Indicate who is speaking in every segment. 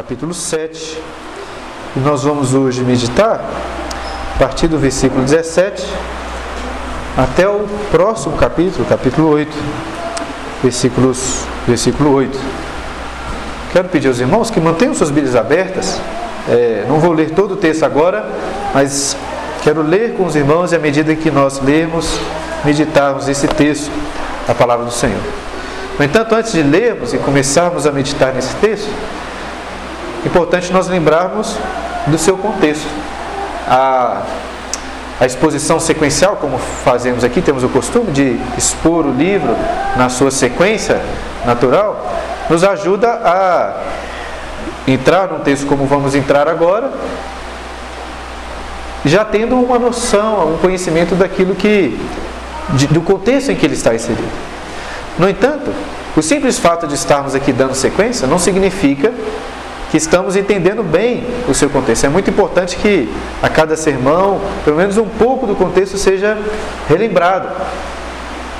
Speaker 1: capítulo 7. E nós vamos hoje meditar a partir do versículo 17 até o próximo capítulo, capítulo 8, versículos, versículo 8. Quero pedir aos irmãos que mantenham suas Bíblias abertas. É, não vou ler todo o texto agora, mas quero ler com os irmãos e à medida que nós lermos, meditarmos esse texto, a palavra do Senhor. No entanto, antes de lermos e começarmos a meditar nesse texto, importante nós lembrarmos do seu contexto. A, a exposição sequencial, como fazemos aqui, temos o costume de expor o livro na sua sequência natural, nos ajuda a entrar num texto como vamos entrar agora, já tendo uma noção, um conhecimento daquilo que, de, do contexto em que ele está inserido. No entanto, o simples fato de estarmos aqui dando sequência não significa que estamos entendendo bem o seu contexto. É muito importante que a cada sermão, pelo menos um pouco do contexto seja relembrado,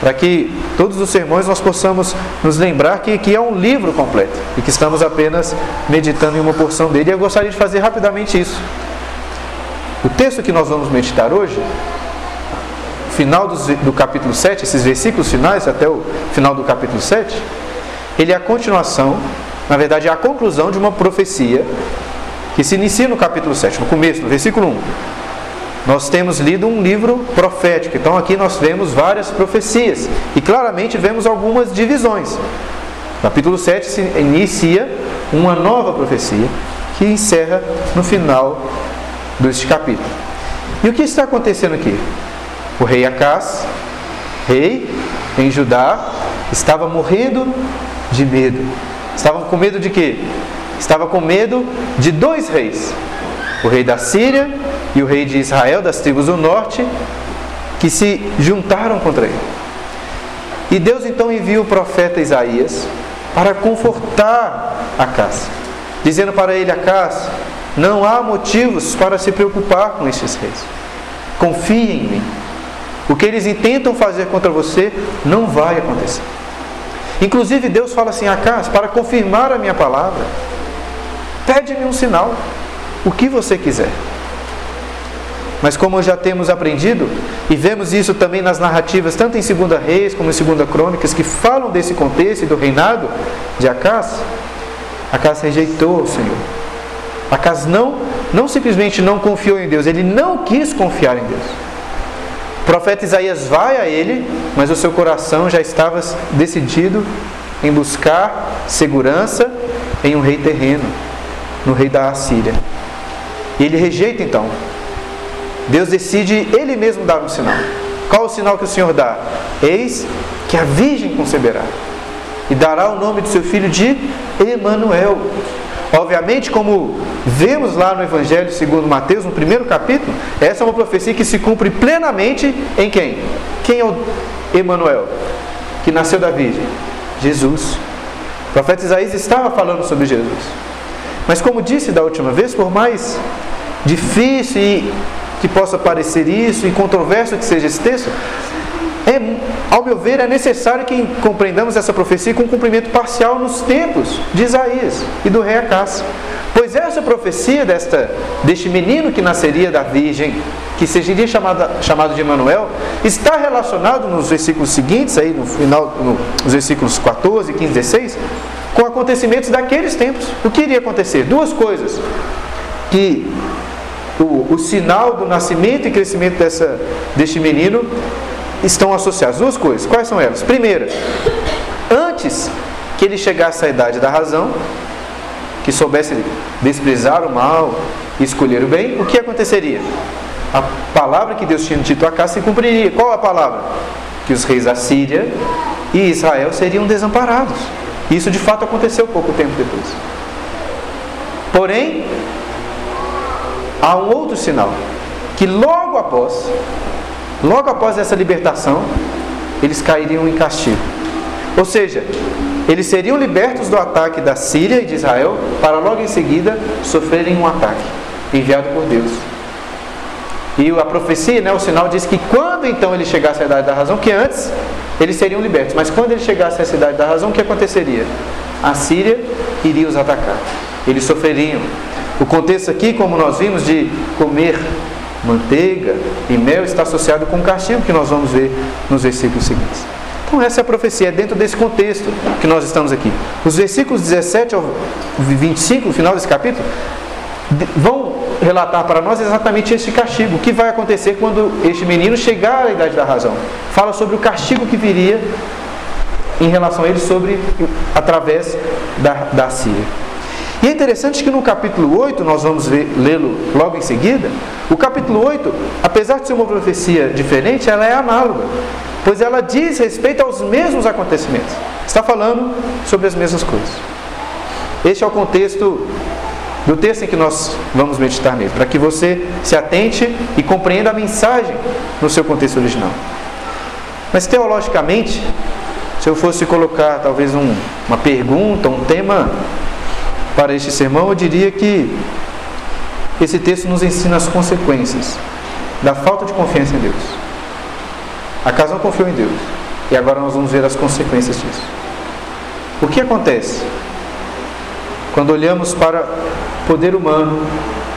Speaker 1: para que todos os sermões nós possamos nos lembrar que, que é um livro completo e que estamos apenas meditando em uma porção dele. E eu gostaria de fazer rapidamente isso. O texto que nós vamos meditar hoje, final do, do capítulo 7, esses versículos finais até o final do capítulo 7, ele é a continuação na verdade, é a conclusão de uma profecia que se inicia no capítulo 7, no começo, no versículo 1. Nós temos lido um livro profético, então aqui nós vemos várias profecias e claramente vemos algumas divisões. capítulo 7 se inicia uma nova profecia que encerra no final deste capítulo. E o que está acontecendo aqui? O rei Acás, rei em Judá, estava morrendo de medo Estavam com medo de quê? Estava com medo de dois reis: o rei da Síria e o rei de Israel, das tribos do norte, que se juntaram contra ele. E Deus então envia o profeta Isaías para confortar Acás, dizendo para ele: Acás, não há motivos para se preocupar com estes reis. Confie em mim. O que eles intentam fazer contra você não vai acontecer. Inclusive Deus fala assim: Acas, para confirmar a minha palavra, pede-me um sinal, o que você quiser. Mas como já temos aprendido, e vemos isso também nas narrativas, tanto em 2 Reis como em 2 Crônicas, que falam desse contexto e do reinado de Acas, Acas rejeitou o Senhor. Acas não, não simplesmente não confiou em Deus, ele não quis confiar em Deus. Profeta Isaías vai a ele, mas o seu coração já estava decidido em buscar segurança em um rei terreno, no rei da Assíria. E ele rejeita então. Deus decide ele mesmo dar um sinal. Qual o sinal que o Senhor dá? Eis que a virgem conceberá e dará o nome do seu filho de Emanuel. Obviamente, como vemos lá no Evangelho segundo Mateus, no primeiro capítulo, essa é uma profecia que se cumpre plenamente em quem? Quem é o Emanuel? Que nasceu da Virgem? Jesus. O profeta Isaías estava falando sobre Jesus. Mas como disse da última vez, por mais difícil que possa parecer isso e controverso que seja esse texto, é, ao meu ver, é necessário que compreendamos essa profecia com um cumprimento parcial nos tempos de Isaías e do rei Acás. Pois essa profecia desta, deste menino que nasceria da Virgem, que seria chamado, chamado de Emanuel, está relacionado nos versículos seguintes, aí no final, no, nos versículos 14, 15, 16, com acontecimentos daqueles tempos. O que iria acontecer? Duas coisas. Que o, o sinal do nascimento e crescimento dessa, deste menino estão associadas duas coisas. Quais são elas? Primeira, antes que ele chegasse à idade da razão, que soubesse desprezar o mal e escolher o bem, o que aconteceria? A palavra que Deus tinha dito a cá se cumpriria. Qual a palavra? Que os reis da Síria e Israel seriam desamparados. Isso de fato aconteceu pouco tempo depois. Porém, há um outro sinal, que logo após Logo após essa libertação, eles cairiam em castigo. Ou seja, eles seriam libertos do ataque da Síria e de Israel para logo em seguida sofrerem um ataque enviado por Deus. E a profecia, né, o sinal diz que quando então ele chegasse à idade da razão, que antes eles seriam libertos, mas quando ele chegasse à cidade da razão, o que aconteceria? A Síria iria os atacar. eles sofreriam. O contexto aqui, como nós vimos, de comer manteiga e mel está associado com o castigo que nós vamos ver nos versículos seguintes. Então, essa é a profecia, é dentro desse contexto que nós estamos aqui. Os versículos 17 ao 25, no final desse capítulo, vão relatar para nós exatamente este castigo. O que vai acontecer quando este menino chegar à idade da razão? Fala sobre o castigo que viria em relação a ele sobre através da, da Síria. E é interessante que no capítulo 8, nós vamos lê-lo logo em seguida, o capítulo 8, apesar de ser uma profecia diferente, ela é análoga, pois ela diz respeito aos mesmos acontecimentos. Está falando sobre as mesmas coisas. Este é o contexto do texto em que nós vamos meditar nele, para que você se atente e compreenda a mensagem no seu contexto original. Mas teologicamente, se eu fosse colocar talvez um, uma pergunta, um tema para este sermão, eu diria que esse texto nos ensina as consequências da falta de confiança em Deus. A casa não confiou em Deus. E agora nós vamos ver as consequências disso. O que acontece quando olhamos para o poder humano,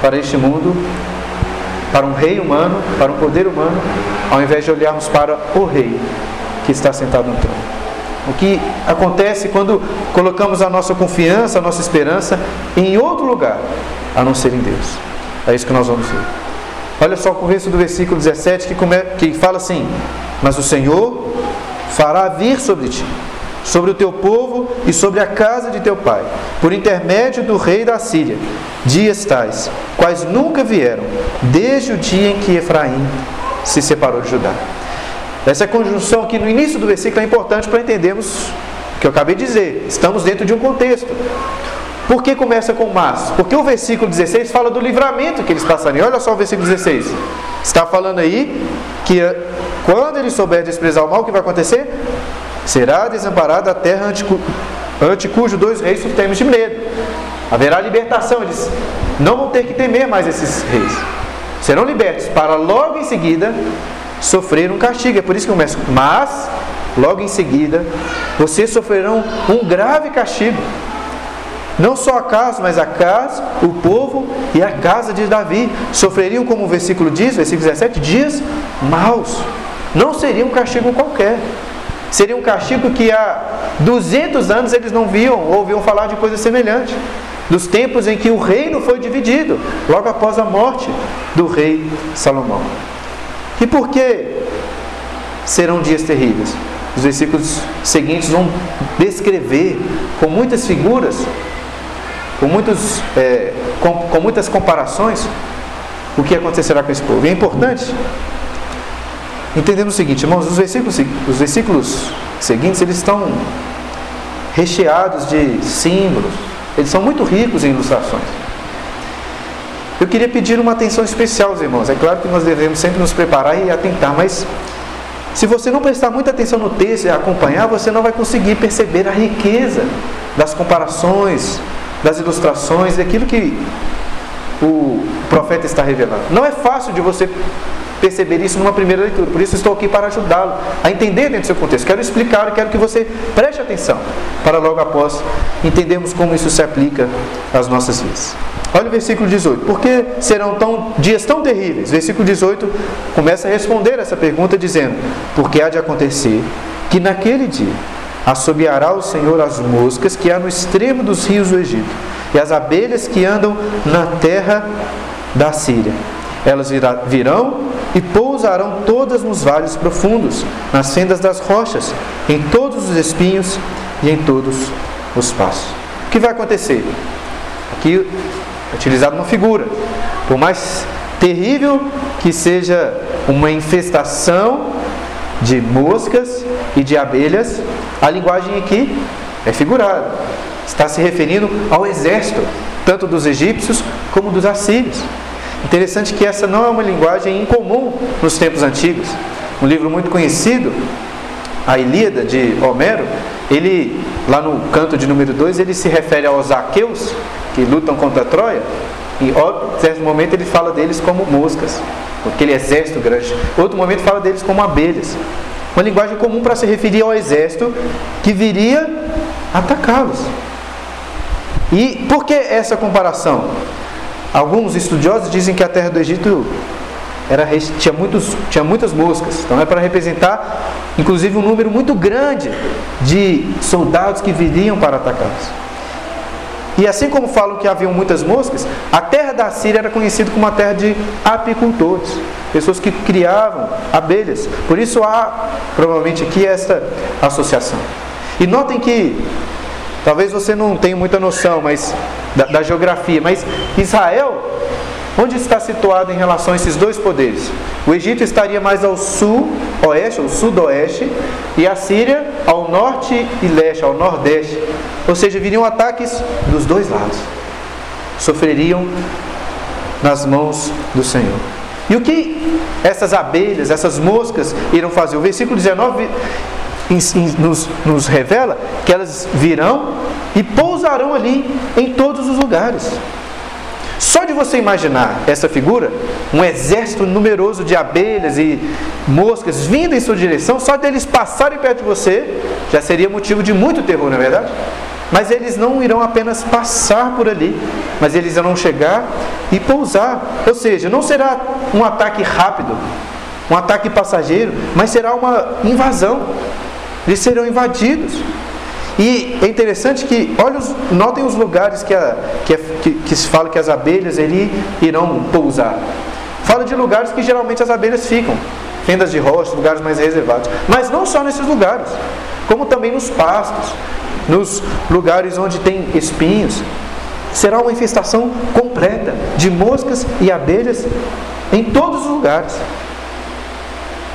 Speaker 1: para este mundo, para um rei humano, para um poder humano, ao invés de olharmos para o rei que está sentado no trono? O que acontece quando colocamos a nossa confiança, a nossa esperança em outro lugar, a não ser em Deus. É isso que nós vamos ver. Olha só o começo do versículo 17 que, come, que fala assim: Mas o Senhor fará vir sobre ti, sobre o teu povo e sobre a casa de teu pai, por intermédio do rei da Síria, dias tais, quais nunca vieram, desde o dia em que Efraim se separou de Judá. Essa conjunção aqui no início do versículo é importante para entendermos o que eu acabei de dizer. Estamos dentro de um contexto. Por que começa com mas? Porque o versículo 16 fala do livramento que eles passariam. Olha só o versículo 16. Está falando aí que eh, quando eles souberem desprezar o mal, o que vai acontecer? Será desamparada a terra ante, ante cujo dois reis sofremos de medo. Haverá libertação. Eles não vão ter que temer mais esses reis. Serão libertos para logo em seguida sofrer um castigo. É por isso que começa. Mas, logo em seguida, vocês sofrerão um grave castigo. Não só a casa, mas a casa, o povo e a casa de Davi sofreriam, como o versículo diz, versículo 17, dias maus. Não seria um castigo qualquer. Seria um castigo que há 200 anos eles não viam ou ouviam falar de coisa semelhante. Dos tempos em que o reino foi dividido, logo após a morte do rei Salomão. E por que serão dias terríveis? Os versículos seguintes vão descrever com muitas figuras, com, muitos, é, com, com muitas comparações, o que acontecerá com esse povo. E é importante entendemos o seguinte, irmãos, os versículos, os versículos seguintes eles estão recheados de símbolos, eles são muito ricos em ilustrações. Eu queria pedir uma atenção especial aos irmãos. É claro que nós devemos sempre nos preparar e atentar, mas se você não prestar muita atenção no texto e acompanhar, você não vai conseguir perceber a riqueza das comparações, das ilustrações, daquilo que o profeta está revelando. Não é fácil de você perceber isso numa primeira leitura, por isso estou aqui para ajudá-lo a entender dentro do seu contexto. Quero explicar quero que você preste atenção para logo após entendermos como isso se aplica às nossas vidas. Olha o versículo 18. Por que serão tão, dias tão terríveis? Versículo 18 começa a responder essa pergunta dizendo: Porque há de acontecer que naquele dia assobiará o Senhor as moscas que há no extremo dos rios do Egito e as abelhas que andam na terra da Síria. Elas virão e pousarão todas nos vales profundos, nas fendas das rochas, em todos os espinhos e em todos os passos. O que vai acontecer? Aqui utilizado uma figura. Por mais terrível que seja uma infestação de moscas e de abelhas, a linguagem aqui é figurada. Está se referindo ao exército, tanto dos egípcios como dos assírios. Interessante que essa não é uma linguagem incomum nos tempos antigos. Um livro muito conhecido, a Ilíada de Homero, ele, lá no canto de número 2, ele se refere aos aqueus, que lutam contra Troia, e em certo momento ele fala deles como moscas, aquele exército grande. Outro momento fala deles como abelhas. Uma linguagem comum para se referir ao exército que viria atacá-los. E por que essa comparação? Alguns estudiosos dizem que a terra do Egito era, tinha, muitos, tinha muitas moscas, então é para representar, inclusive, um número muito grande de soldados que viriam para atacá-los. E assim como falam que haviam muitas moscas, a terra da Síria era conhecida como uma terra de apicultores, pessoas que criavam abelhas. Por isso há provavelmente aqui esta associação. E notem que talvez você não tenha muita noção, mas da, da geografia, mas Israel Onde está situado em relação a esses dois poderes? O Egito estaria mais ao sul, oeste, ou sudoeste, e a Síria ao norte e leste, ao nordeste. Ou seja, viriam ataques dos dois lados. Sofreriam nas mãos do Senhor. E o que essas abelhas, essas moscas irão fazer? O versículo 19 nos, nos revela que elas virão e pousarão ali em todos os lugares. Só de você imaginar essa figura, um exército numeroso de abelhas e moscas vindo em sua direção, só deles passarem perto de você, já seria motivo de muito terror, não é verdade? Mas eles não irão apenas passar por ali, mas eles irão chegar e pousar. Ou seja, não será um ataque rápido, um ataque passageiro, mas será uma invasão. Eles serão invadidos. E é interessante que, olha, os, notem os lugares que, a, que, a, que, que, se fala que as abelhas ali irão pousar. Fala de lugares que geralmente as abelhas ficam, fendas de rocha, lugares mais reservados. Mas não só nesses lugares, como também nos pastos, nos lugares onde tem espinhos. Será uma infestação completa de moscas e abelhas em todos os lugares.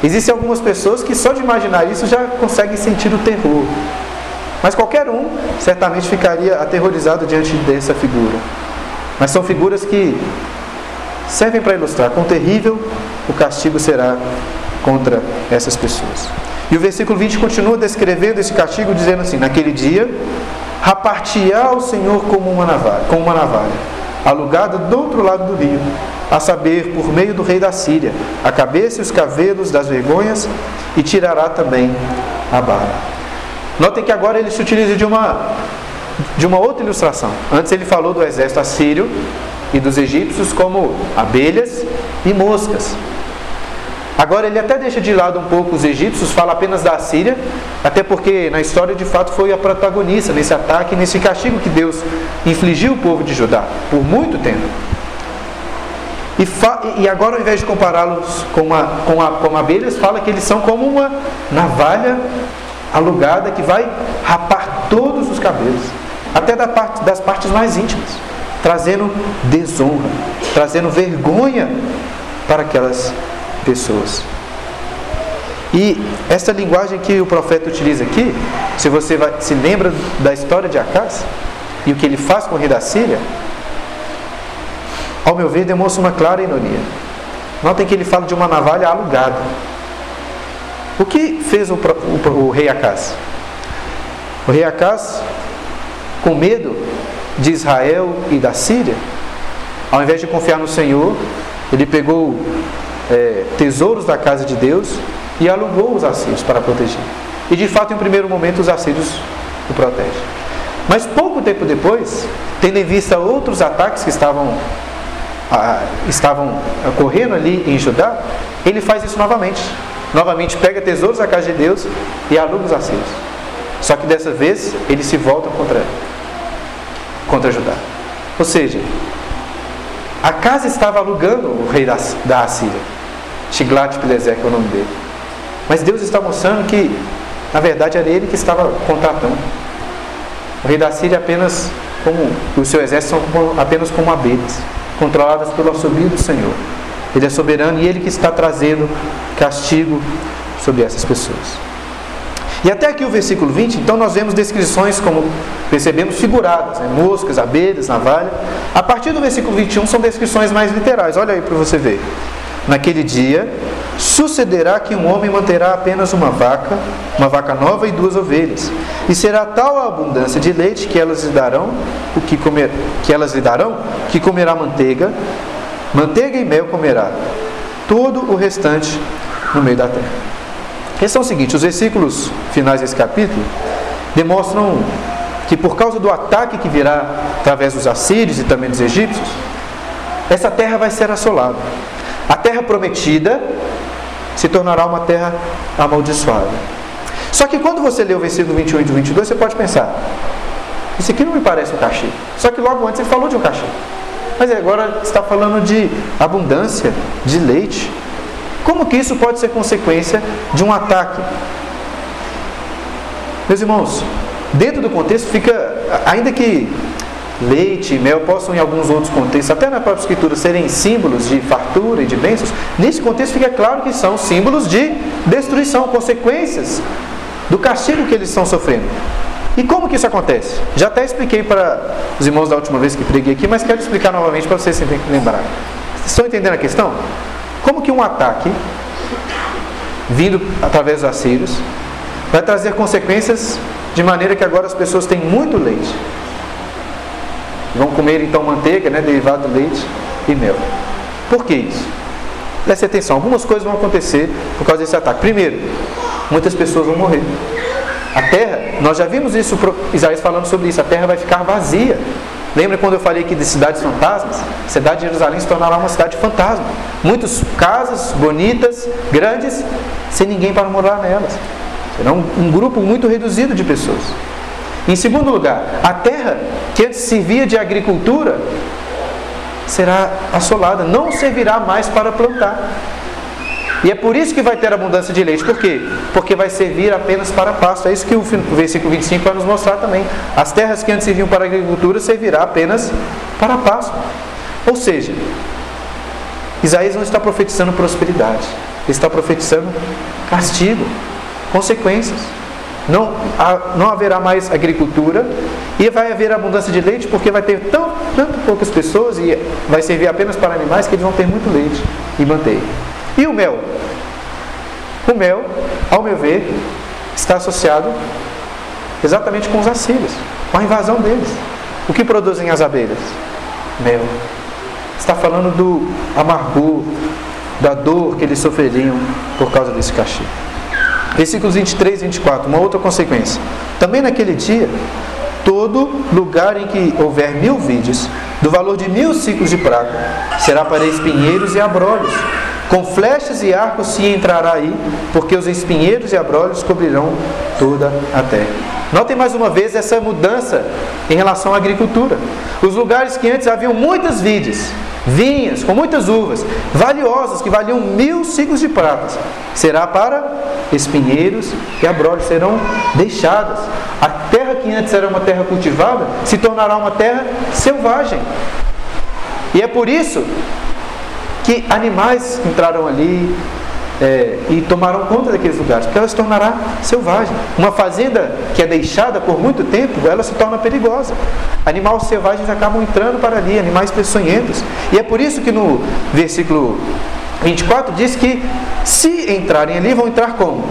Speaker 1: Existem algumas pessoas que só de imaginar isso já conseguem sentir o terror. Mas qualquer um certamente ficaria aterrorizado diante dessa figura. Mas são figuras que servem para ilustrar quão terrível o castigo será contra essas pessoas. E o versículo 20 continua descrevendo esse castigo, dizendo assim: Naquele dia, rapartiá o Senhor como uma navalha, como uma navalha, alugada do outro lado do rio, a saber, por meio do rei da Síria, a cabeça e os cabelos das vergonhas, e tirará também a barba. Notem que agora ele se utiliza de uma, de uma outra ilustração. Antes ele falou do exército assírio e dos egípcios como abelhas e moscas. Agora ele até deixa de lado um pouco os egípcios, fala apenas da Síria, até porque na história de fato foi a protagonista nesse ataque, nesse castigo que Deus infligiu o povo de Judá por muito tempo. E, e agora, ao invés de compará-los com, com, com abelhas, fala que eles são como uma navalha alugada que vai rapar todos os cabelos, até da parte, das partes mais íntimas, trazendo desonra, trazendo vergonha para aquelas pessoas. E essa linguagem que o profeta utiliza aqui, se você vai, se lembra da história de Acas e o que ele faz com o rei da Síria, ao meu ver, demonstra uma clara ironia. Notem que ele fala de uma navalha alugada. O que fez o, o, o rei Acas? O rei Acas, com medo de Israel e da Síria, ao invés de confiar no Senhor, ele pegou é, tesouros da casa de Deus e alugou os assírios para proteger. E de fato, em primeiro momento, os assírios o protegem. Mas pouco tempo depois, tendo em vista outros ataques que estavam, ah, estavam ocorrendo ali em Judá, ele faz isso novamente novamente pega tesouros da casa de Deus e aluga os assírios. Só que dessa vez eles se voltam contra, contra Judá. Ou seja, a casa estava alugando o rei da, da Assíria. Tiglat-Pileser, que é o nome dele. Mas Deus está mostrando que, na verdade, era ele que estava contratando. O rei da Síria é apenas como, o seu exército são apenas como abelhas, controladas pelo assobio do Senhor. Ele é soberano e ele que está trazendo castigo sobre essas pessoas. E até aqui o versículo 20, então nós vemos descrições, como percebemos, figuradas, né? moscas, abelhas, navalha. A partir do versículo 21 são descrições mais literais, olha aí para você ver. Naquele dia, sucederá que um homem manterá apenas uma vaca, uma vaca nova e duas ovelhas, e será tal a abundância de leite que elas lhe darão, o que comer, que elas lhe darão, que comerá manteiga, Manteiga e mel comerá, todo o restante no meio da terra. A questão é o seguinte: os versículos finais desse capítulo demonstram que por causa do ataque que virá através dos assírios e também dos egípcios, essa terra vai ser assolada. A terra prometida se tornará uma terra amaldiçoada. Só que quando você lê o versículo 21 e 22, você pode pensar: isso aqui não me parece um cachê. Só que logo antes ele falou de um cachê. Mas agora está falando de abundância de leite. Como que isso pode ser consequência de um ataque? Meus irmãos, dentro do contexto fica, ainda que leite e mel possam em alguns outros contextos, até na própria escritura, serem símbolos de fartura e de bênçãos, nesse contexto fica claro que são símbolos de destruição, consequências do castigo que eles estão sofrendo. E como que isso acontece? Já até expliquei para os irmãos da última vez que preguei aqui, mas quero explicar novamente para vocês se lembrar. Estão entendendo a questão? Como que um ataque vindo através dos assírios vai trazer consequências de maneira que agora as pessoas têm muito leite. Vão comer então manteiga, né, derivado do leite e mel. Por que isso? Preste atenção, algumas coisas vão acontecer por causa desse ataque. Primeiro, muitas pessoas vão morrer. A terra, nós já vimos isso, Isaías falando sobre isso, a terra vai ficar vazia. Lembra quando eu falei aqui de cidades fantasmas? A cidade de Jerusalém se tornará uma cidade fantasma. Muitas casas bonitas, grandes, sem ninguém para morar nelas. Será um, um grupo muito reduzido de pessoas. Em segundo lugar, a terra que antes servia de agricultura será assolada, não servirá mais para plantar. E é por isso que vai ter abundância de leite. Por quê? Porque vai servir apenas para pasto. É isso que o versículo 25 vai nos mostrar também. As terras que antes serviam para agricultura servirá apenas para pasto. Ou seja, Isaías não está profetizando prosperidade, ele está profetizando castigo, consequências. Não, não haverá mais agricultura e vai haver abundância de leite porque vai ter tão, tanto poucas pessoas e vai servir apenas para animais que eles vão ter muito leite e manteiga. E o mel? O mel, ao meu ver, está associado exatamente com os assírios, com a invasão deles. O que produzem as abelhas? Mel. Está falando do amargor, da dor que eles sofreriam por causa desse castigo. Versículos 23 e 24, uma outra consequência. Também naquele dia, todo lugar em que houver mil vídeos, do valor de mil ciclos de prata, será para espinheiros e abrolhos, com flechas e arcos se entrará aí, porque os espinheiros e abrolhos cobrirão toda a terra. Notem mais uma vez essa mudança em relação à agricultura. Os lugares que antes haviam muitas vides, vinhas com muitas uvas, valiosas, que valiam mil ciclos de prata, será para espinheiros e abrolhos, serão deixadas. A terra que antes era uma terra cultivada se tornará uma terra selvagem. E é por isso que animais entraram ali é, e tomaram conta daqueles lugares, porque ela se tornará selvagem. Uma fazenda que é deixada por muito tempo, ela se torna perigosa. Animais selvagens acabam entrando para ali, animais peçonhentos. E é por isso que no versículo 24 diz que se entrarem ali, vão entrar como?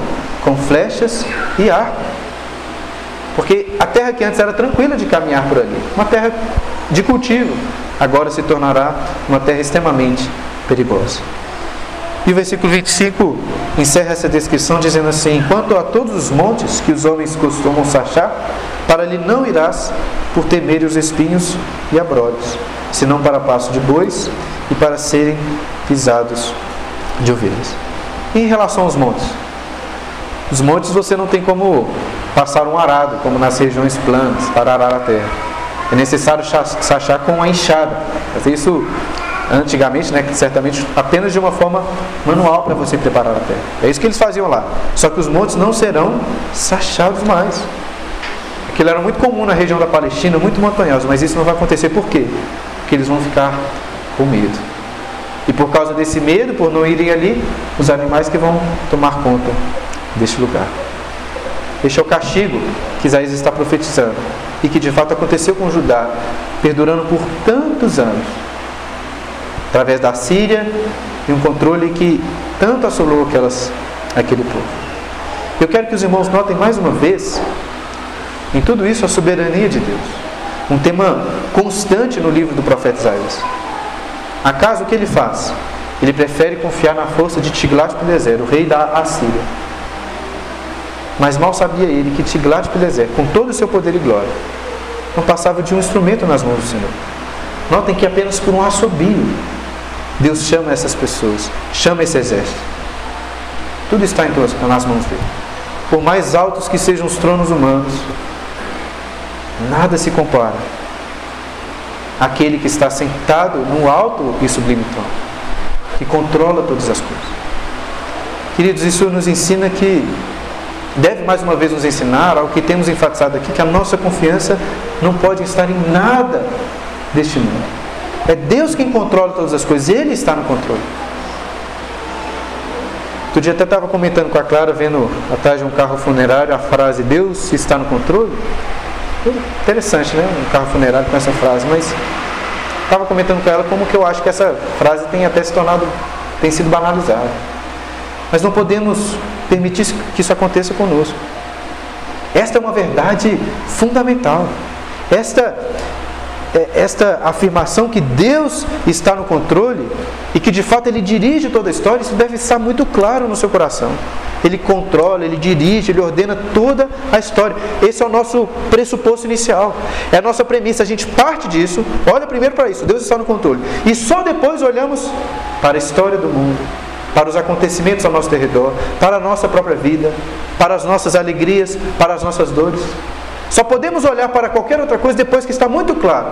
Speaker 1: Com flechas e arco. Porque a terra que antes era tranquila de caminhar por ali, uma terra de cultivo, agora se tornará uma terra extremamente perigosa. E o versículo 25 encerra essa descrição dizendo assim: Quanto a todos os montes que os homens costumam sachar, para ali não irás por temer os espinhos e abrolhos, senão para passo de bois e para serem pisados de ovelhas. E em relação aos montes? Os montes você não tem como passar um arado, como nas regiões planas, para arar a terra. É necessário sachar com a enxada. Fazer isso antigamente, né, certamente apenas de uma forma manual para você preparar a terra. É isso que eles faziam lá. Só que os montes não serão sachados mais. Aquilo era muito comum na região da Palestina, muito montanhoso, mas isso não vai acontecer por quê? Porque eles vão ficar com medo. E por causa desse medo, por não irem ali, os animais que vão tomar conta deste lugar. Este é o castigo que Isaías está profetizando e que de fato aconteceu com Judá, perdurando por tantos anos através da Síria e um controle que tanto assolou aquelas, aquele povo. Eu quero que os irmãos notem mais uma vez, em tudo isso, a soberania de Deus. Um tema constante no livro do profeta Isaías. Acaso o que ele faz? Ele prefere confiar na força de Tiglat-Pileser, o rei da Assíria. Mas mal sabia ele que Tiglat-Pileser, com todo o seu poder e glória, não passava de um instrumento nas mãos do Senhor. Notem que apenas por um assobio Deus chama essas pessoas, chama esse exército. Tudo está em tuas, nas mãos dele. Por mais altos que sejam os tronos humanos, nada se compara àquele que está sentado no alto e sublime trono, que controla todas as coisas. Queridos, isso nos ensina que deve mais uma vez nos ensinar ao que temos enfatizado aqui, que a nossa confiança não pode estar em nada deste mundo. É Deus quem controla todas as coisas, Ele está no controle. Outro dia até estava comentando com a Clara, vendo atrás de um carro funerário a frase Deus está no controle. Interessante, né? Um carro funerário com essa frase, mas estava comentando com ela como que eu acho que essa frase tem até se tornado, tem sido banalizada. Mas não podemos permitir que isso aconteça conosco. Esta é uma verdade fundamental. Esta esta afirmação que Deus está no controle e que de fato Ele dirige toda a história, isso deve estar muito claro no seu coração. Ele controla, ele dirige, ele ordena toda a história. Esse é o nosso pressuposto inicial. É a nossa premissa. A gente parte disso, olha primeiro para isso, Deus está no controle. E só depois olhamos para a história do mundo, para os acontecimentos ao nosso redor, para a nossa própria vida, para as nossas alegrias, para as nossas dores. Só podemos olhar para qualquer outra coisa depois que está muito claro.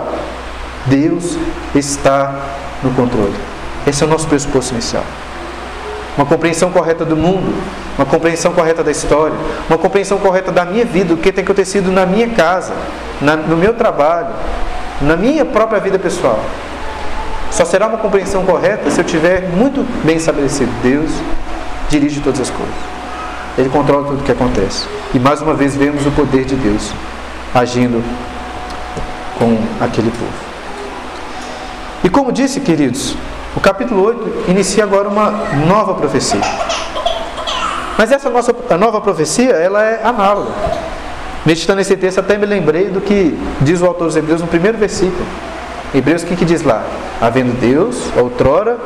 Speaker 1: Deus está no controle. Esse é o nosso pressuposto inicial. Uma compreensão correta do mundo, uma compreensão correta da história, uma compreensão correta da minha vida, o que tem acontecido na minha casa, na, no meu trabalho, na minha própria vida pessoal. Só será uma compreensão correta se eu tiver muito bem estabelecido. Deus dirige todas as coisas. Ele controla tudo o que acontece. E mais uma vez vemos o poder de Deus agindo com aquele povo. E como disse, queridos, o capítulo 8 inicia agora uma nova profecia. Mas essa nossa, nova profecia, ela é análoga. Meditando esse texto, até me lembrei do que diz o autor dos Hebreus no primeiro versículo. Hebreus, o que, que diz lá? Havendo Deus, outrora,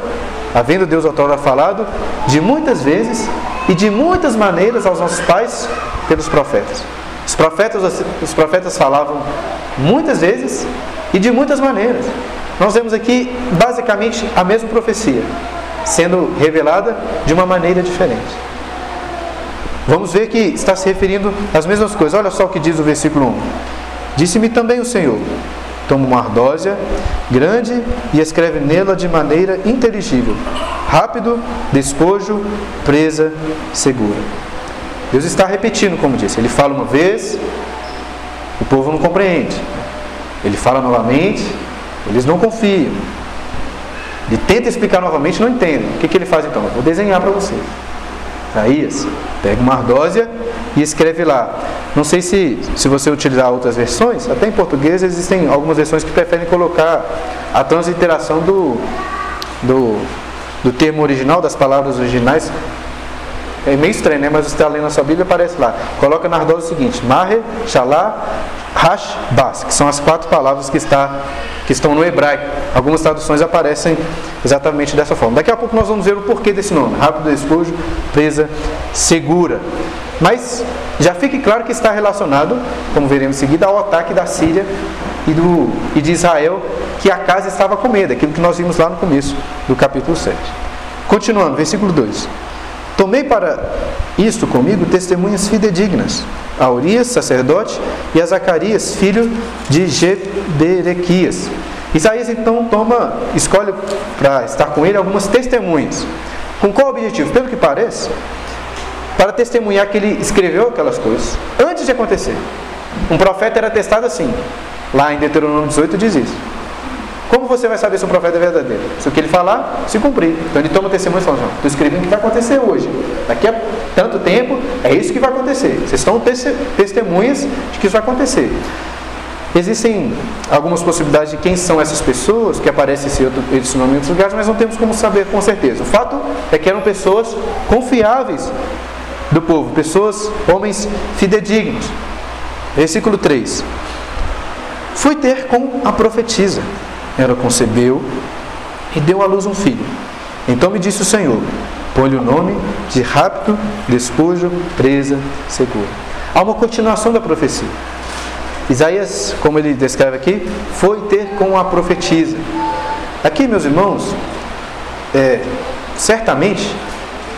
Speaker 1: havendo Deus outrora falado, de muitas vezes e de muitas maneiras aos nossos pais pelos profetas. Os profetas, os profetas falavam muitas vezes e de muitas maneiras. Nós vemos aqui basicamente a mesma profecia, sendo revelada de uma maneira diferente. Vamos ver que está se referindo às mesmas coisas. Olha só o que diz o versículo 1. Disse-me também o Senhor: toma uma ardósia grande e escreve nela de maneira inteligível: rápido, despojo, presa, segura. Deus está repetindo, como disse. Ele fala uma vez, o povo não compreende. Ele fala novamente, eles não confiam. Ele tenta explicar novamente, não entendem. O que, que ele faz então? Eu vou desenhar para vocês. Isaías, pega uma ardósia e escreve lá. Não sei se, se você utilizar outras versões, até em português existem algumas versões que preferem colocar a transliteração do, do, do termo original, das palavras originais, é meio estranho, né? Mas você está lendo a sua Bíblia aparece lá. Coloca na ardósia o seguinte: Mahe, Shalá, Hash, Bas, que são as quatro palavras que, está, que estão no hebraico. Algumas traduções aparecem exatamente dessa forma. Daqui a pouco nós vamos ver o porquê desse nome: rápido despojo, presa, segura. Mas já fique claro que está relacionado, como veremos em seguida, ao ataque da Síria e, do, e de Israel, que a casa estava com medo, aquilo que nós vimos lá no começo do capítulo 7. Continuando, versículo 2. Tomei para isto comigo testemunhas fidedignas, a Urias, sacerdote, e a Zacarias, filho de Geberequias. Isaías então toma, escolhe para estar com ele algumas testemunhas. Com qual objetivo? Pelo que parece, para testemunhar que ele escreveu aquelas coisas antes de acontecer. Um profeta era testado assim. Lá em Deuteronômio 18 diz isso. Como você vai saber se um profeta é verdadeiro? Se o que ele falar, se cumprir. Então ele toma testemunho e fala: estou escrevendo o que vai acontecer hoje. Daqui a tanto tempo, é isso que vai acontecer. Vocês estão testemunhas de que isso vai acontecer. Existem algumas possibilidades de quem são essas pessoas que aparecem esse, outro, esse nome em outros lugares, mas não temos como saber com certeza. O fato é que eram pessoas confiáveis do povo, pessoas, homens fidedignos. Versículo 3. Fui ter com a profetisa ela concebeu e deu à luz um filho. Então me disse o Senhor: põe-lhe o nome de rapto, despojo, presa, segura. Há uma continuação da profecia. Isaías, como ele descreve aqui, foi ter com a profetisa. Aqui, meus irmãos, é, certamente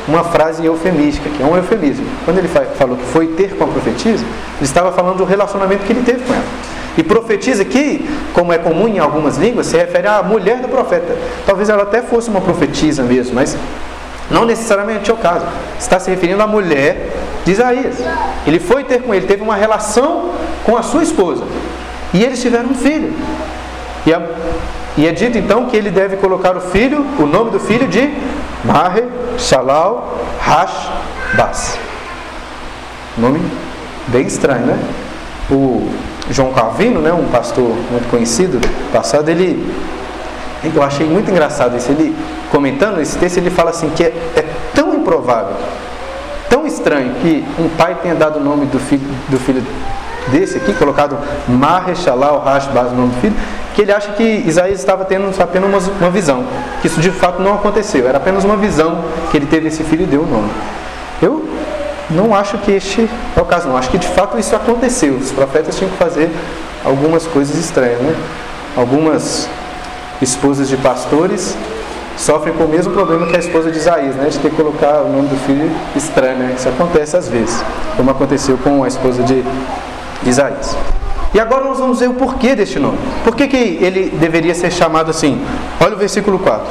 Speaker 1: uma frase eufemística, que é um eufemismo. Quando ele falou que foi ter com a profetisa, ele estava falando do relacionamento que ele teve com ela. E profetiza aqui, como é comum em algumas línguas, se refere à mulher do profeta. Talvez ela até fosse uma profetisa mesmo, mas não necessariamente é o caso. Está se referindo à mulher de Isaías. Ele foi ter com ele, teve uma relação com a sua esposa. E eles tiveram um filho. E, a, e é dito então que ele deve colocar o filho, o nome do filho de Mahe Shalal Hash Bas. Nome bem estranho, né? O João Calvino, né, um pastor muito conhecido passado, ele eu achei muito engraçado isso. Ele comentando esse texto, ele fala assim que é, é tão improvável, tão estranho que um pai tenha dado o nome do filho, do filho desse aqui, colocado Marechalal Rashbaz, o nome do filho, que ele acha que Isaías estava tendo apenas uma, uma visão, que isso de fato não aconteceu, era apenas uma visão que ele teve esse filho e deu o nome. Eu não acho que este é o caso, não. Acho que de fato isso aconteceu. Os profetas tinham que fazer algumas coisas estranhas, né? Algumas esposas de pastores sofrem com o mesmo problema que a esposa de Isaías, né? De ter que colocar o nome do filho estranho, né? Isso acontece às vezes, como aconteceu com a esposa de Isaías. E agora nós vamos ver o porquê deste nome. Por que, que ele deveria ser chamado assim? Olha o versículo 4.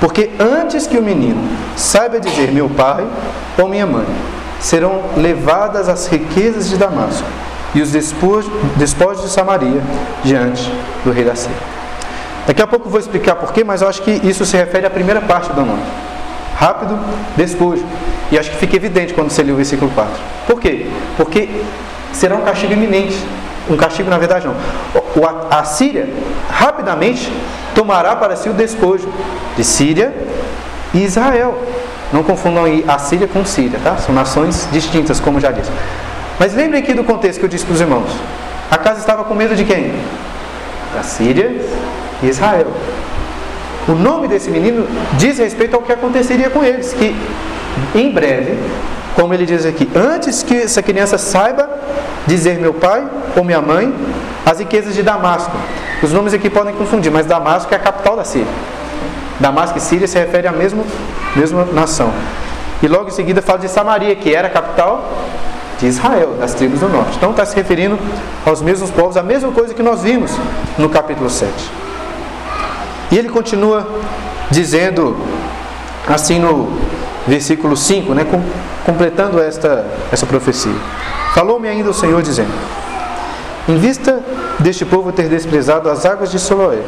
Speaker 1: Porque antes que o menino saiba dizer meu pai ou minha mãe, serão levadas as riquezas de Damasco e os despojos, de Samaria diante do rei da Síria. Daqui a pouco eu vou explicar porquê, mas eu acho que isso se refere à primeira parte do nome. Rápido, despojo. E acho que fica evidente quando você lê o versículo 4. Por quê? Porque será um castigo iminente. Um castigo, na verdade, não. A Síria rapidamente tomará para si o despojo de Síria e Israel. Não confundam a Síria com Síria, tá? São nações distintas, como já disse. Mas lembrem aqui do contexto que eu disse para os irmãos. A casa estava com medo de quem? Da Síria e Israel. O nome desse menino diz respeito ao que aconteceria com eles, que em breve, como ele diz aqui, antes que essa criança saiba dizer meu pai ou minha mãe, as riquezas de Damasco. Os nomes aqui podem confundir, mas Damasco é a capital da Síria. Damasco e Síria se refere à mesma, mesma nação. E logo em seguida fala de Samaria, que era a capital de Israel, das tribos do norte. Então está se referindo aos mesmos povos, a mesma coisa que nós vimos no capítulo 7. E ele continua dizendo, assim no versículo 5, né, completando esta, essa profecia. Falou-me ainda o Senhor dizendo: Em vista deste povo ter desprezado as águas de Soloé,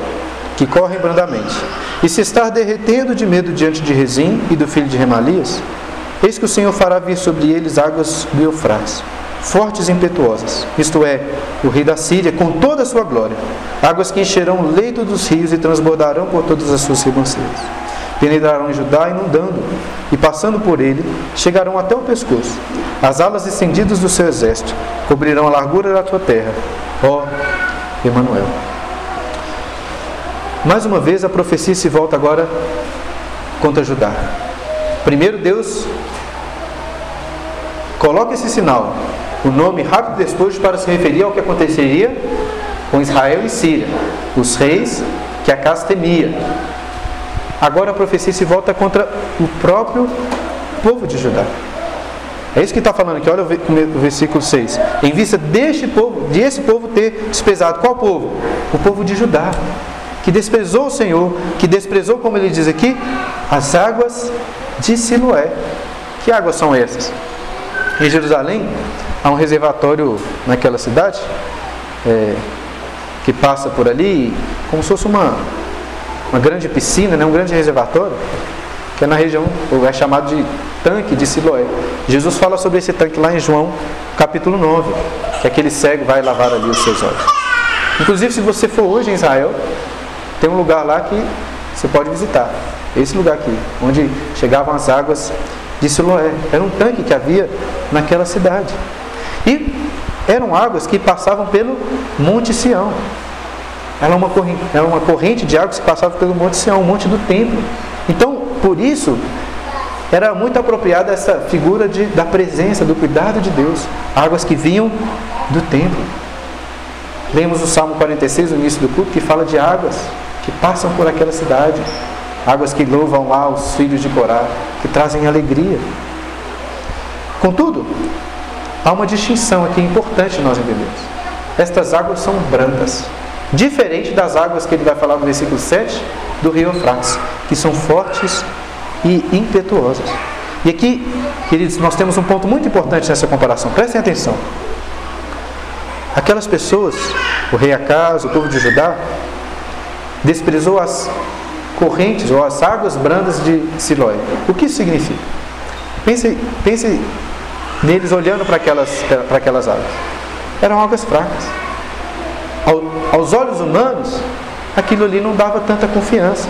Speaker 1: que correm brandamente, e se estar derretendo de medo diante de Rezim e do filho de Remalias, eis que o Senhor fará vir sobre eles águas do Eufrates, fortes e impetuosas, isto é, o rei da Síria, com toda a sua glória, águas que encherão o leito dos rios e transbordarão por todas as suas ribanceiras. Penetrarão em Judá, inundando, e passando por ele, chegarão até o pescoço. As alas estendidas do seu exército cobrirão a largura da tua terra, ó Emanuel. Mais uma vez a profecia se volta agora contra Judá. Primeiro Deus coloca esse sinal, o nome rápido despojo para se referir ao que aconteceria com Israel e Síria, os reis que a casa temia. Agora a profecia se volta contra o próprio povo de Judá. É isso que está falando aqui, olha o versículo 6. Em vista deste povo, de esse povo ter desprezado, qual povo? O povo de Judá que desprezou o Senhor, que desprezou, como ele diz aqui, as águas de Siloé. Que águas são essas? Em Jerusalém, há um reservatório naquela cidade, é, que passa por ali, como se fosse uma, uma grande piscina, né, um grande reservatório, que é na região, é chamado de tanque de Siloé. Jesus fala sobre esse tanque lá em João, capítulo 9, que aquele cego vai lavar ali os seus olhos. Inclusive, se você for hoje em Israel, tem um lugar lá que você pode visitar. Esse lugar aqui, onde chegavam as águas de Siloé. Era um tanque que havia naquela cidade. E eram águas que passavam pelo Monte Sião. Era uma corrente, era uma corrente de águas que passava pelo Monte Sião, o Monte do Templo. Então, por isso, era muito apropriada essa figura de, da presença, do cuidado de Deus. Águas que vinham do templo. Lemos o Salmo 46 no início do culto que fala de águas que passam por aquela cidade, águas que louvam lá os filhos de Corá, que trazem alegria. Contudo, há uma distinção aqui importante nós entendemos. Estas águas são brancas, diferente das águas que ele vai falar no versículo 7 do rio Eufrates, que são fortes e impetuosas. E aqui, queridos, nós temos um ponto muito importante nessa comparação. Prestem atenção. Aquelas pessoas, o rei Acas, o povo de Judá, desprezou as correntes ou as águas brandas de Siloé. O que isso significa? Pense, pense neles olhando para aquelas, para aquelas águas. Eram águas fracas. Ao, aos olhos humanos, aquilo ali não dava tanta confiança,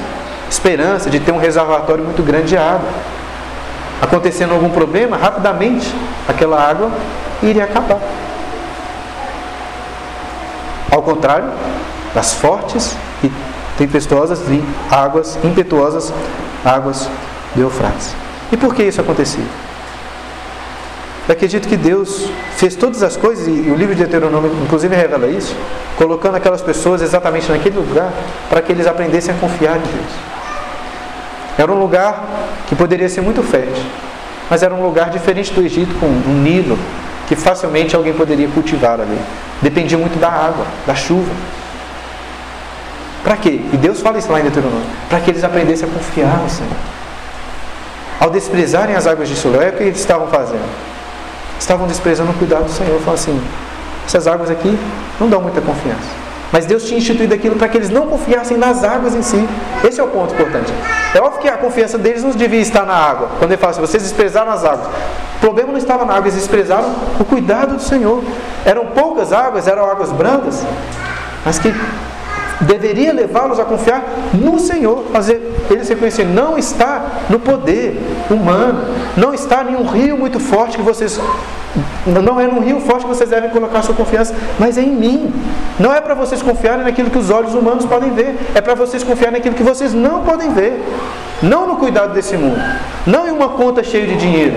Speaker 1: esperança de ter um reservatório muito grande de água. Acontecendo algum problema, rapidamente aquela água iria acabar. Ao contrário das fortes e tempestuosas e águas impetuosas, águas do Eufrates. E por que isso acontecia? Eu acredito que Deus fez todas as coisas, e o livro de Deuteronômio inclusive revela isso, colocando aquelas pessoas exatamente naquele lugar para que eles aprendessem a confiar em Deus. Era um lugar que poderia ser muito fértil, mas era um lugar diferente do Egito, com um Nilo, que facilmente alguém poderia cultivar ali. Dependia muito da água, da chuva. Para quê? E Deus fala isso lá em Deuteronômio. Para que eles aprendessem a confiar no Senhor. Ao desprezarem as águas de Siloé, o que eles estavam fazendo? Estavam desprezando o cuidado do Senhor. Falam assim, essas águas aqui não dão muita confiança. Mas Deus tinha instituído aquilo para que eles não confiassem nas águas em si. Esse é o ponto importante. É óbvio que a confiança deles não devia estar na água. Quando ele fala assim, vocês desprezaram as águas. O problema não estava na água, eles desprezaram o cuidado do Senhor. Eram poucas águas, eram águas brandas, mas que deveria levá-los a confiar no Senhor, fazer eles reconhecerem, não está no poder humano, não está em um rio muito forte que vocês não é num rio forte que vocês devem colocar sua confiança, mas é em mim. Não é para vocês confiarem naquilo que os olhos humanos podem ver, é para vocês confiarem naquilo que vocês não podem ver. Não no cuidado desse mundo, não em uma conta cheia de dinheiro,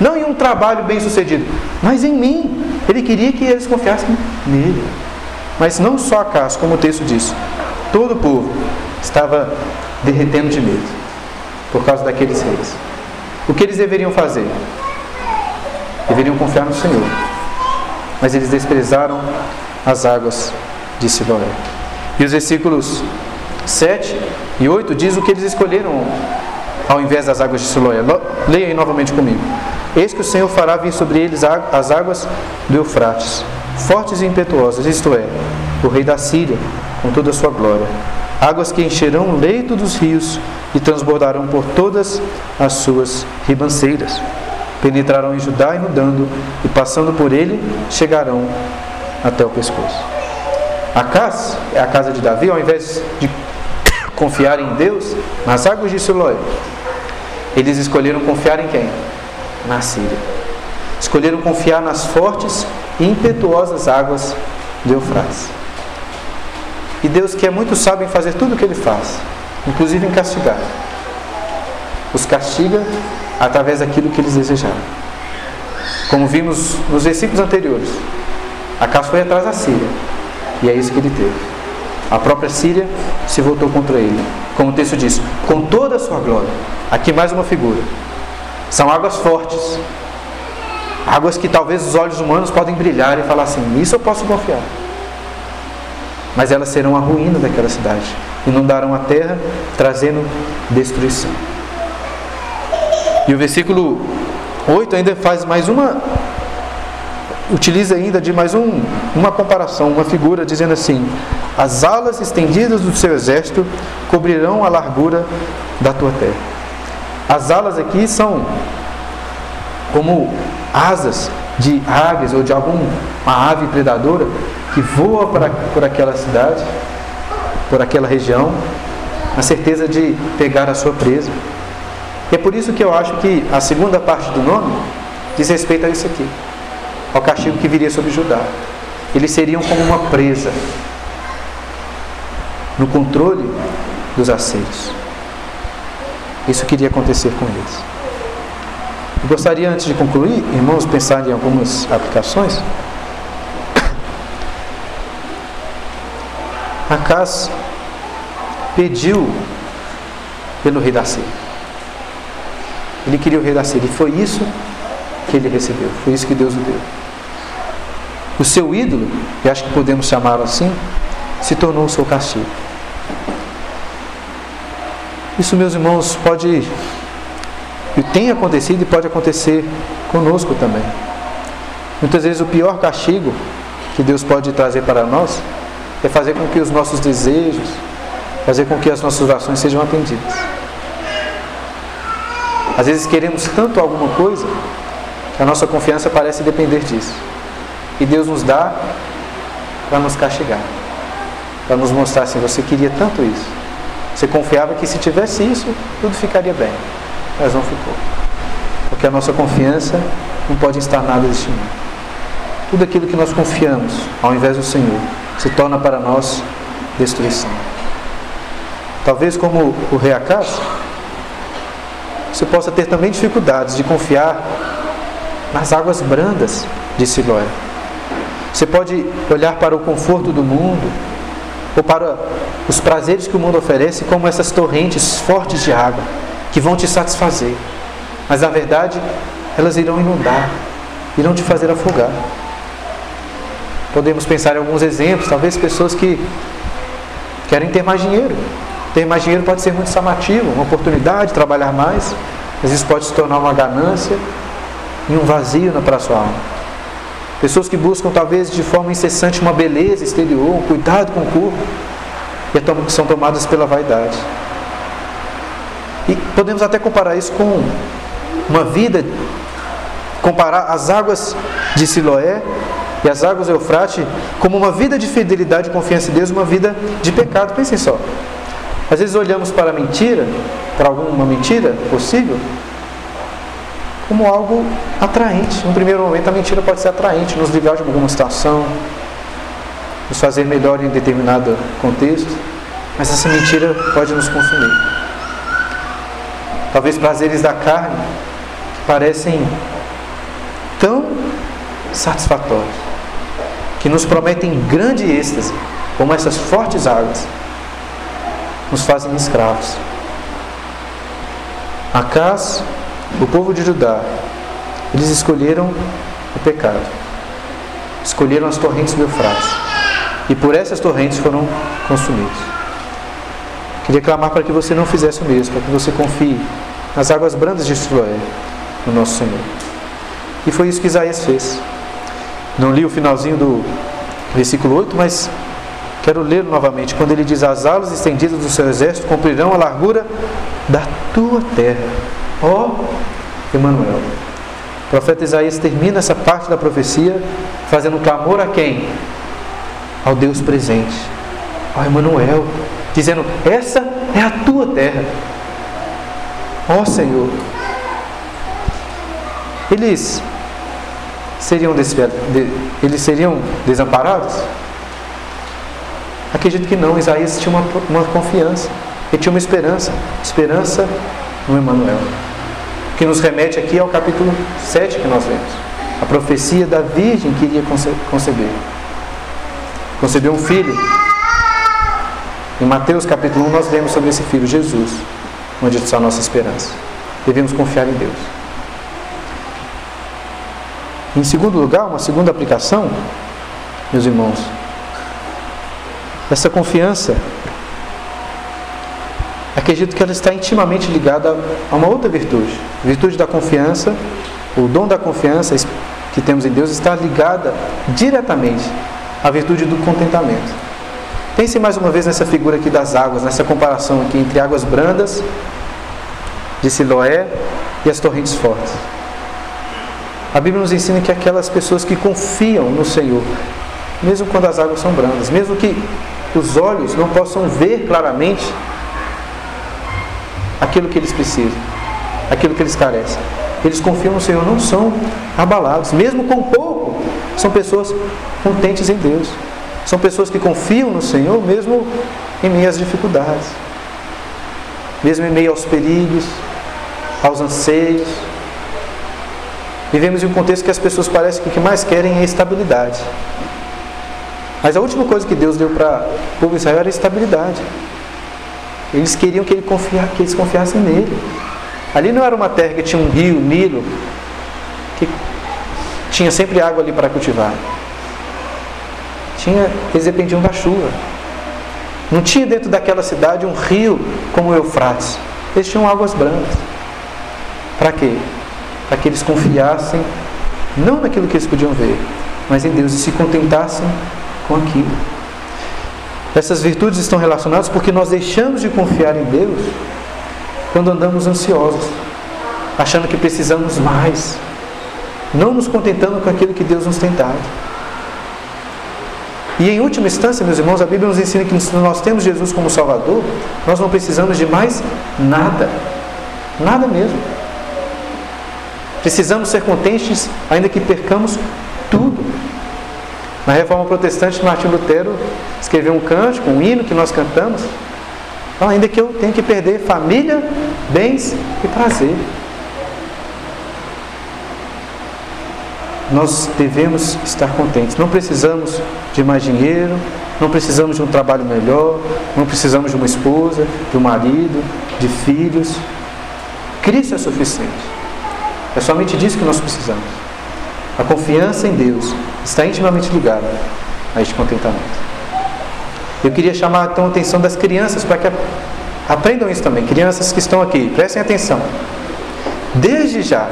Speaker 1: não em um trabalho bem sucedido, mas em mim. Ele queria que eles confiassem nele. Mas não só acaso, como o texto diz, todo o povo estava derretendo de medo por causa daqueles reis. O que eles deveriam fazer? Deveriam confiar no Senhor. Mas eles desprezaram as águas de Siloé. E os versículos 7 e 8 diz o que eles escolheram ao invés das águas de Siloé. Leia aí novamente comigo. Eis que o Senhor fará vir sobre eles as águas do Eufrates fortes e impetuosas, isto é, o rei da Síria, com toda a sua glória. Águas que encherão o leito dos rios e transbordarão por todas as suas ribanceiras. Penetrarão em Judá e mudando, e passando por ele, chegarão até o pescoço. Acas é a casa de Davi, ao invés de confiar em Deus, nas águas de Siloé, eles escolheram confiar em quem? Na Síria. Escolheram confiar nas fortes impetuosas águas do Eufrates. E Deus, que é muito sábio em fazer tudo o que Ele faz, inclusive em castigar, os castiga através daquilo que eles desejaram. Como vimos nos versículos anteriores, Acas foi atrás da Síria, e é isso que ele teve. A própria Síria se voltou contra ele. Como o texto diz, com toda a sua glória. Aqui mais uma figura. São águas fortes, Águas que talvez os olhos humanos podem brilhar e falar assim: isso eu posso confiar. Mas elas serão a ruína daquela cidade, inundarão a terra, trazendo destruição. E o versículo 8 ainda faz mais uma. Utiliza ainda de mais um, uma comparação, uma figura, dizendo assim: As alas estendidas do seu exército cobrirão a largura da tua terra. As alas aqui são como asas de águias ou de alguma ave predadora que voa para, por aquela cidade, por aquela região, na certeza de pegar a sua presa. E é por isso que eu acho que a segunda parte do nome diz respeito a isso aqui, ao castigo que viria sobre Judá. Eles seriam como uma presa no controle dos aceiros. Isso queria acontecer com eles. Eu gostaria, antes de concluir, irmãos, pensar em algumas aplicações. Acas pediu pelo rei da Síria. Ele queria o rei da Síria e foi isso que ele recebeu, foi isso que Deus o deu. O seu ídolo, e acho que podemos chamá-lo assim, se tornou o seu castigo. Isso, meus irmãos, pode e tem acontecido e pode acontecer conosco também. Muitas vezes o pior castigo que Deus pode trazer para nós é fazer com que os nossos desejos, fazer com que as nossas orações sejam atendidas. Às vezes queremos tanto alguma coisa que a nossa confiança parece depender disso. E Deus nos dá para nos castigar, para nos mostrar assim: você queria tanto isso, você confiava que se tivesse isso, tudo ficaria bem, mas não ficou, porque a nossa confiança não pode estar nada deste mundo. Tudo aquilo que nós confiamos ao invés do Senhor se torna para nós destruição. Talvez como o rei Acas, você possa ter também dificuldades de confiar nas águas brandas de Siloé. Você pode olhar para o conforto do mundo ou para os prazeres que o mundo oferece como essas torrentes fortes de água que vão te satisfazer. Mas na verdade, elas irão inundar, irão te fazer afogar. Podemos pensar em alguns exemplos, talvez pessoas que querem ter mais dinheiro. Ter mais dinheiro pode ser muito chamativo, uma oportunidade de trabalhar mais, mas isso pode se tornar uma ganância e um vazio para a sua alma. Pessoas que buscam talvez de forma incessante uma beleza exterior, um cuidado com o corpo, e são tomadas pela vaidade. E podemos até comparar isso com uma vida, comparar as águas de Siloé e as águas do Eufrate como uma vida de fidelidade e confiança em Deus, uma vida de pecado. Pensem só. Às vezes olhamos para a mentira, para alguma mentira possível, como algo atraente. No primeiro momento, a mentira pode ser atraente, nos livrar de alguma situação, nos fazer melhor em determinado contexto, mas essa mentira pode nos consumir. Talvez prazeres da carne que parecem tão satisfatórios que nos prometem grande êxtase, como essas fortes águas, nos fazem escravos. Acas, o povo de Judá, eles escolheram o pecado, escolheram as torrentes do Eufrates, e por essas torrentes foram consumidos. Queria clamar para que você não fizesse o mesmo, para que você confie nas águas brandas de Siloé, no nosso Senhor. E foi isso que Isaías fez. Não li o finalzinho do versículo 8, mas quero ler novamente. Quando ele diz: As alas estendidas do seu exército cumprirão a largura da tua terra. Ó oh, Emanuel. O profeta Isaías termina essa parte da profecia fazendo clamor a quem? Ao Deus presente, ao Emanuel, dizendo: Essa é a tua terra. Ó Senhor. Eles seriam eles seriam desamparados? Acredito que não. Isaías tinha uma, uma confiança, ele tinha uma esperança, esperança no Emmanuel. Que nos remete aqui ao capítulo 7 que nós lemos. A profecia da virgem que iria conceber. Concebeu um filho. Em Mateus capítulo 1 nós lemos sobre esse filho, Jesus, onde está a nossa esperança. Devemos confiar em Deus. Em segundo lugar, uma segunda aplicação, meus irmãos, essa confiança, acredito que ela está intimamente ligada a uma outra virtude. A virtude da confiança, o dom da confiança que temos em Deus está ligada diretamente à virtude do contentamento. Pense mais uma vez nessa figura aqui das águas, nessa comparação aqui entre águas brandas de Siloé e as torrentes fortes. A Bíblia nos ensina que aquelas pessoas que confiam no Senhor, mesmo quando as águas são brandas, mesmo que os olhos não possam ver claramente aquilo que eles precisam, aquilo que eles carecem. Eles confiam no Senhor, não são abalados, mesmo com pouco, são pessoas contentes em Deus. São pessoas que confiam no Senhor, mesmo em meio às dificuldades, mesmo em meio aos perigos, aos anseios, Vivemos em um contexto que as pessoas parecem que o que mais querem é estabilidade. Mas a última coisa que Deus deu para o povo de Israel era estabilidade. Eles queriam que, ele confiar, que eles confiassem nele. Ali não era uma terra que tinha um rio, Nilo, que tinha sempre água ali para cultivar. Tinha, eles dependiam da chuva. Não tinha dentro daquela cidade um rio como o Eufrates. Eles tinham águas brancas. Para quê? Para que eles confiassem não naquilo que eles podiam ver, mas em Deus e se contentassem com aquilo. Essas virtudes estão relacionadas porque nós deixamos de confiar em Deus quando andamos ansiosos, achando que precisamos mais, não nos contentando com aquilo que Deus nos tem dado. E em última instância, meus irmãos, a Bíblia nos ensina que se nós temos Jesus como Salvador, nós não precisamos de mais nada. Nada mesmo. Precisamos ser contentes, ainda que percamos tudo. Na reforma protestante, Martim Lutero escreveu um cântico, um hino que nós cantamos. Então, ainda que eu tenha que perder família, bens e prazer. Nós devemos estar contentes. Não precisamos de mais dinheiro, não precisamos de um trabalho melhor, não precisamos de uma esposa, de um marido, de filhos. Cristo é suficiente. É somente disso que nós precisamos. A confiança em Deus está intimamente ligada a este contentamento. Eu queria chamar então a atenção das crianças para que aprendam isso também. Crianças que estão aqui, prestem atenção. Desde já,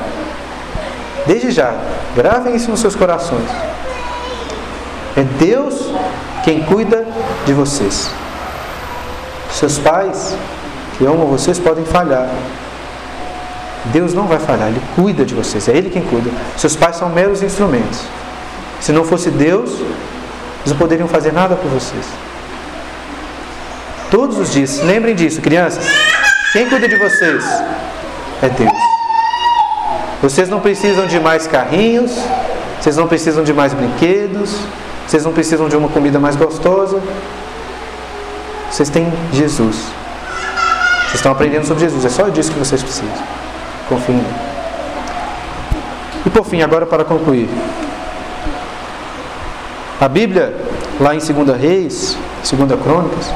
Speaker 1: desde já, gravem isso nos seus corações. É Deus quem cuida de vocês. Seus pais que amam vocês podem falhar, Deus não vai falhar, Ele cuida de vocês, é Ele quem cuida. Seus pais são meros instrumentos. Se não fosse Deus, eles não poderiam fazer nada por vocês. Todos os dias, lembrem disso, crianças. Quem cuida de vocês é Deus. Vocês não precisam de mais carrinhos, vocês não precisam de mais brinquedos, vocês não precisam de uma comida mais gostosa. Vocês têm Jesus. Vocês estão aprendendo sobre Jesus, é só disso que vocês precisam. Confiem. E por fim, agora para concluir. A Bíblia, lá em 2 Reis, 2 Crônicas,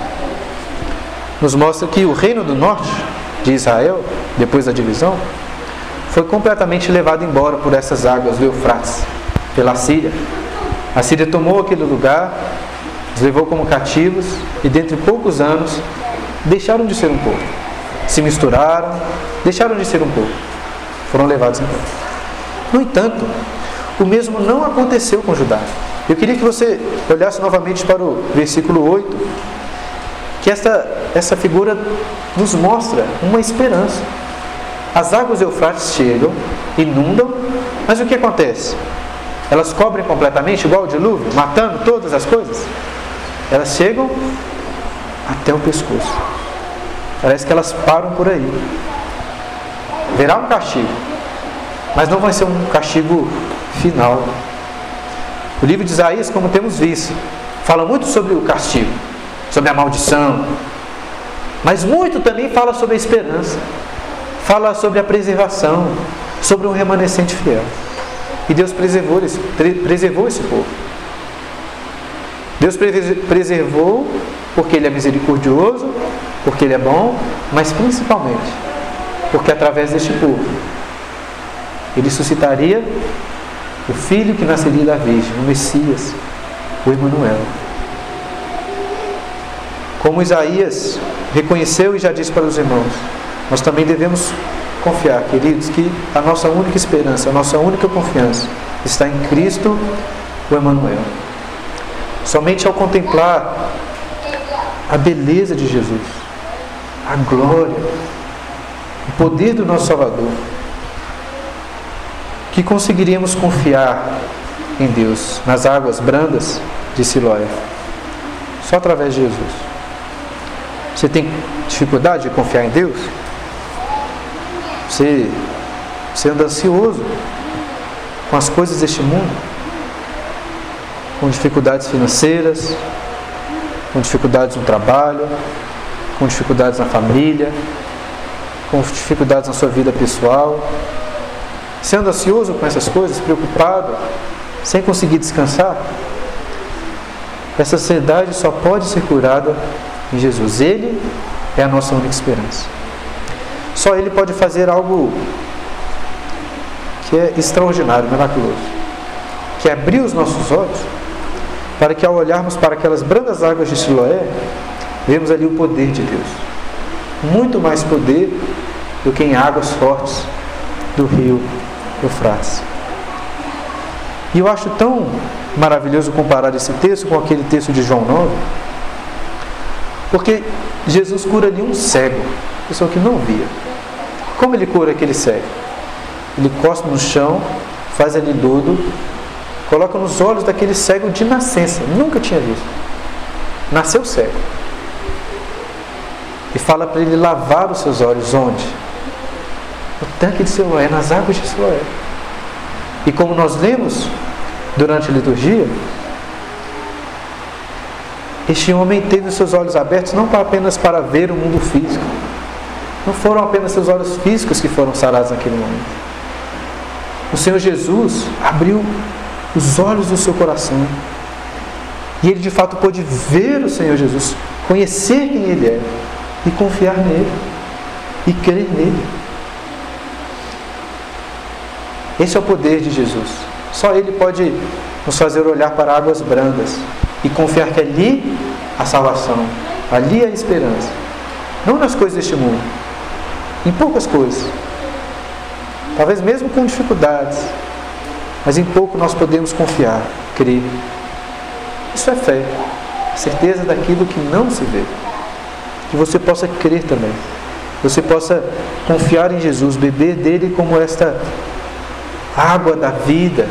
Speaker 1: nos mostra que o reino do norte de Israel, depois da divisão, foi completamente levado embora por essas águas do Eufrates, pela Síria. A Síria tomou aquele lugar, os levou como cativos e, dentro de poucos anos, deixaram de ser um povo. Se misturaram, deixaram de ser um povo, foram levados embora. No entanto, o mesmo não aconteceu com Judá. Eu queria que você olhasse novamente para o versículo 8, que essa, essa figura nos mostra uma esperança. As águas Eufrates chegam, inundam, mas o que acontece? Elas cobrem completamente, igual o dilúvio, matando todas as coisas? Elas chegam até o pescoço. Parece que elas param por aí haverá um castigo, mas não vai ser um castigo final. O livro de Isaías, como temos visto, fala muito sobre o castigo, sobre a maldição, mas muito também fala sobre a esperança, fala sobre a preservação, sobre um remanescente fiel. E Deus preservou esse, preservou esse povo. Deus preservou porque Ele é misericordioso, porque Ele é bom, mas principalmente porque através deste povo ele suscitaria o filho que nasceria da Virgem, o Messias, o Emanuel. Como Isaías reconheceu e já disse para os irmãos, nós também devemos confiar, queridos, que a nossa única esperança, a nossa única confiança está em Cristo, o Emanuel. Somente ao contemplar a beleza de Jesus, a glória, o poder do nosso Salvador, que conseguiríamos confiar em Deus, nas águas brandas de Siloé, só através de Jesus. Você tem dificuldade de confiar em Deus? Você, você anda ansioso com as coisas deste mundo? Com dificuldades financeiras, com dificuldades no trabalho, com dificuldades na família, com dificuldades na sua vida pessoal, sendo ansioso com essas coisas, preocupado, sem conseguir descansar? essa ansiedade só pode ser curada em Jesus. Ele é a nossa única esperança. Só Ele pode fazer algo que é extraordinário, miraculoso, que é abrir os nossos olhos para que ao olharmos para aquelas brandas águas de Siloé, vemos ali o poder de Deus. Muito mais poder do que em águas fortes do rio Eufrates. E eu acho tão maravilhoso comparar esse texto com aquele texto de João 9, porque Jesus cura ali um cego, pessoa que não via. Como ele cura aquele cego? Ele cospe no chão, faz ali lodo, coloca nos olhos daquele cego de nascença, nunca tinha visto. Nasceu cego. E fala para ele lavar os seus olhos onde? No tanque de Siloé, nas águas de Siloé. E como nós lemos durante a liturgia, este homem teve os seus olhos abertos não apenas para ver o mundo físico, não foram apenas seus olhos físicos que foram sarados naquele momento. O Senhor Jesus abriu os olhos do seu coração. E ele de fato pôde ver o Senhor Jesus, conhecer quem ele é e confiar nele e crer nele. Esse é o poder de Jesus. Só ele pode nos fazer olhar para águas brandas e confiar que ali a salvação, ali a esperança. Não nas coisas deste mundo, em poucas coisas. Talvez mesmo com dificuldades, mas em pouco nós podemos confiar, crer. Isso é fé, certeza daquilo que não se vê. Que você possa crer também. Você possa confiar em Jesus, beber dele como esta água da vida,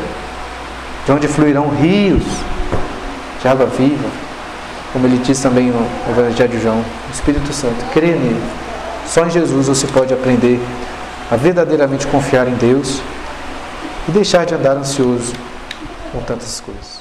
Speaker 1: de onde fluirão rios de água viva, como ele diz também no Evangelho de João, o Espírito Santo, crê nele. Só em Jesus você pode aprender a verdadeiramente confiar em Deus e deixar de andar ansioso com tantas coisas.